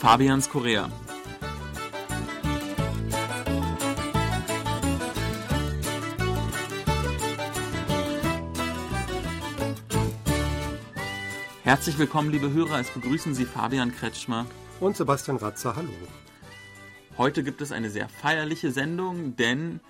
Fabians Korea. Herzlich willkommen, liebe Hörer. Es begrüßen Sie Fabian Kretschmer und Sebastian Ratzer. Hallo. Heute gibt es eine sehr feierliche Sendung, denn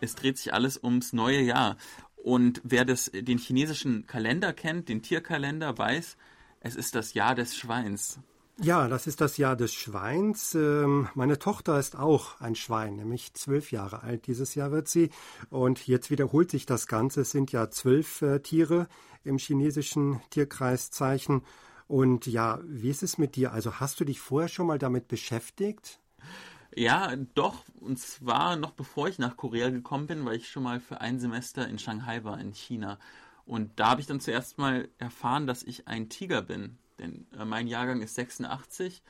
es dreht sich alles ums neue Jahr. Und wer das, den chinesischen Kalender kennt, den Tierkalender, weiß, es ist das Jahr des Schweins. Ja, das ist das Jahr des Schweins. Ähm, meine Tochter ist auch ein Schwein, nämlich zwölf Jahre alt. Dieses Jahr wird sie. Und jetzt wiederholt sich das Ganze. Es sind ja zwölf äh, Tiere im chinesischen Tierkreiszeichen. Und ja, wie ist es mit dir? Also hast du dich vorher schon mal damit beschäftigt? Ja, doch. Und zwar noch bevor ich nach Korea gekommen bin, weil ich schon mal für ein Semester in Shanghai war, in China. Und da habe ich dann zuerst mal erfahren, dass ich ein Tiger bin. Denn äh, mein Jahrgang ist 86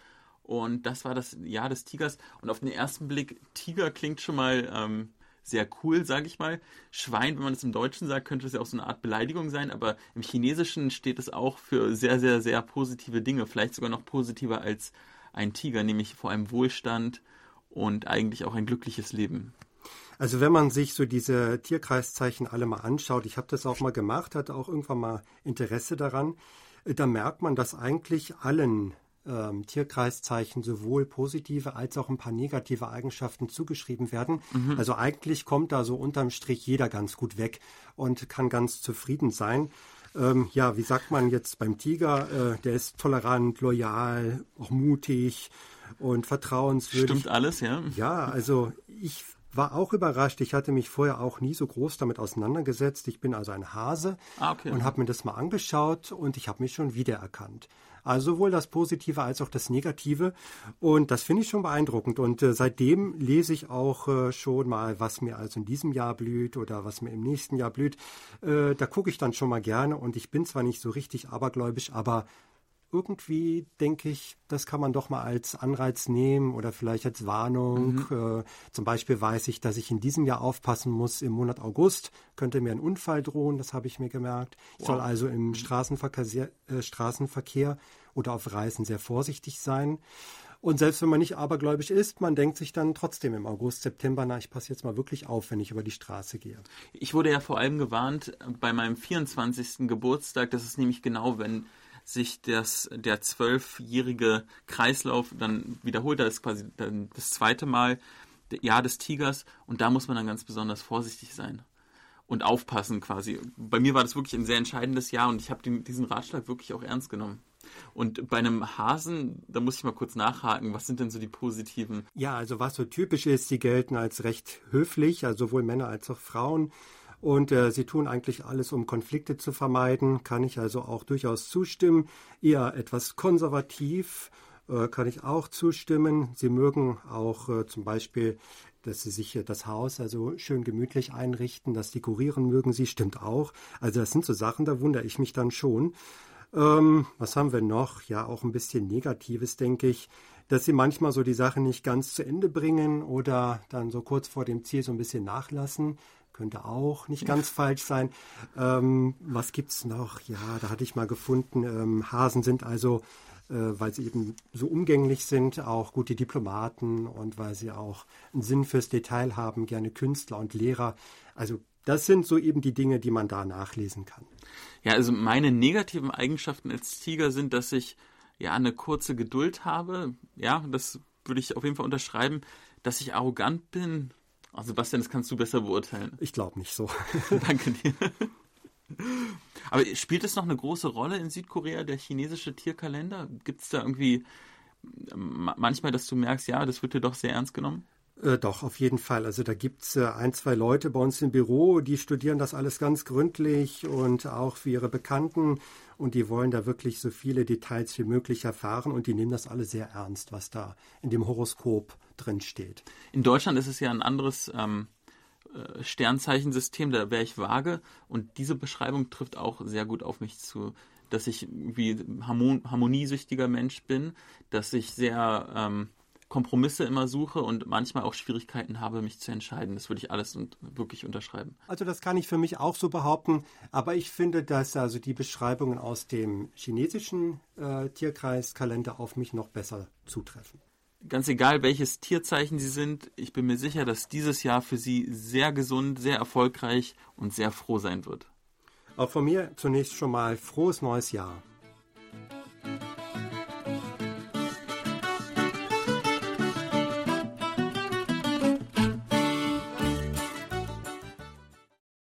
und das war das Jahr des Tigers. Und auf den ersten Blick, Tiger klingt schon mal ähm, sehr cool, sage ich mal. Schwein, wenn man es im Deutschen sagt, könnte es ja auch so eine Art Beleidigung sein, aber im Chinesischen steht es auch für sehr, sehr, sehr positive Dinge. Vielleicht sogar noch positiver als ein Tiger, nämlich vor allem Wohlstand und eigentlich auch ein glückliches Leben. Also wenn man sich so diese Tierkreiszeichen alle mal anschaut, ich habe das auch mal gemacht, hatte auch irgendwann mal Interesse daran, da merkt man, dass eigentlich allen ähm, Tierkreiszeichen sowohl positive als auch ein paar negative Eigenschaften zugeschrieben werden. Mhm. Also eigentlich kommt da so unterm Strich jeder ganz gut weg und kann ganz zufrieden sein. Ähm, ja, wie sagt man jetzt beim Tiger? Äh, der ist tolerant, loyal, auch mutig und vertrauenswürdig. Stimmt alles, ja? Ja, also ich war auch überrascht. Ich hatte mich vorher auch nie so groß damit auseinandergesetzt. Ich bin also ein Hase ah, okay. und habe mir das mal angeschaut und ich habe mich schon wiedererkannt. Also sowohl das Positive als auch das Negative. Und das finde ich schon beeindruckend. Und äh, seitdem lese ich auch äh, schon mal, was mir also in diesem Jahr blüht oder was mir im nächsten Jahr blüht. Äh, da gucke ich dann schon mal gerne. Und ich bin zwar nicht so richtig abergläubisch, aber irgendwie denke ich, das kann man doch mal als Anreiz nehmen oder vielleicht als Warnung. Mhm. Äh, zum Beispiel weiß ich, dass ich in diesem Jahr aufpassen muss. Im Monat August könnte mir ein Unfall drohen, das habe ich mir gemerkt. Ich wow. soll also im Straßenverkehr, äh, Straßenverkehr oder auf Reisen sehr vorsichtig sein. Und selbst wenn man nicht abergläubisch ist, man denkt sich dann trotzdem im August, September, na, ich passe jetzt mal wirklich auf, wenn ich über die Straße gehe. Ich wurde ja vor allem gewarnt bei meinem 24. Geburtstag, das ist nämlich genau, wenn sich das, der zwölfjährige Kreislauf dann wiederholt. Das ist quasi dann das zweite Mal Jahr des Tigers und da muss man dann ganz besonders vorsichtig sein und aufpassen quasi. Bei mir war das wirklich ein sehr entscheidendes Jahr und ich habe diesen Ratschlag wirklich auch ernst genommen. Und bei einem Hasen, da muss ich mal kurz nachhaken, was sind denn so die positiven? Ja, also was so typisch ist, sie gelten als recht höflich, also sowohl Männer als auch Frauen. Und äh, sie tun eigentlich alles, um Konflikte zu vermeiden. Kann ich also auch durchaus zustimmen. Eher etwas konservativ äh, kann ich auch zustimmen. Sie mögen auch äh, zum Beispiel, dass sie sich das Haus also schön gemütlich einrichten, das dekorieren mögen sie, stimmt auch. Also das sind so Sachen, da wundere ich mich dann schon. Ähm, was haben wir noch? Ja, auch ein bisschen Negatives, denke ich dass sie manchmal so die Sache nicht ganz zu Ende bringen oder dann so kurz vor dem Ziel so ein bisschen nachlassen könnte auch nicht ganz falsch sein. Ähm, was es noch? Ja, da hatte ich mal gefunden, ähm, Hasen sind also, äh, weil sie eben so umgänglich sind, auch gute Diplomaten und weil sie auch einen Sinn fürs Detail haben, gerne Künstler und Lehrer. Also das sind so eben die Dinge, die man da nachlesen kann. Ja, also meine negativen Eigenschaften als Tiger sind, dass ich ja eine kurze Geduld habe. Ja, das würde ich auf jeden Fall unterschreiben, dass ich arrogant bin, Ach, Sebastian, das kannst du besser beurteilen. Ich glaube nicht so. Danke dir. Aber spielt es noch eine große Rolle in Südkorea, der chinesische Tierkalender? Gibt es da irgendwie manchmal, dass du merkst, ja, das wird dir doch sehr ernst genommen? Äh, doch, auf jeden Fall. Also da gibt es äh, ein, zwei Leute bei uns im Büro, die studieren das alles ganz gründlich und auch für ihre Bekannten und die wollen da wirklich so viele Details wie möglich erfahren und die nehmen das alle sehr ernst, was da in dem Horoskop drin steht. In Deutschland ist es ja ein anderes ähm, äh, Sternzeichensystem, da wäre ich vage und diese Beschreibung trifft auch sehr gut auf mich zu, dass ich wie harmon harmoniesüchtiger Mensch bin, dass ich sehr ähm, Kompromisse immer suche und manchmal auch Schwierigkeiten habe, mich zu entscheiden. Das würde ich alles und wirklich unterschreiben. Also das kann ich für mich auch so behaupten, aber ich finde, dass also die Beschreibungen aus dem chinesischen äh, Tierkreiskalender auf mich noch besser zutreffen. Ganz egal, welches Tierzeichen Sie sind, ich bin mir sicher, dass dieses Jahr für Sie sehr gesund, sehr erfolgreich und sehr froh sein wird. Auch von mir zunächst schon mal frohes neues Jahr.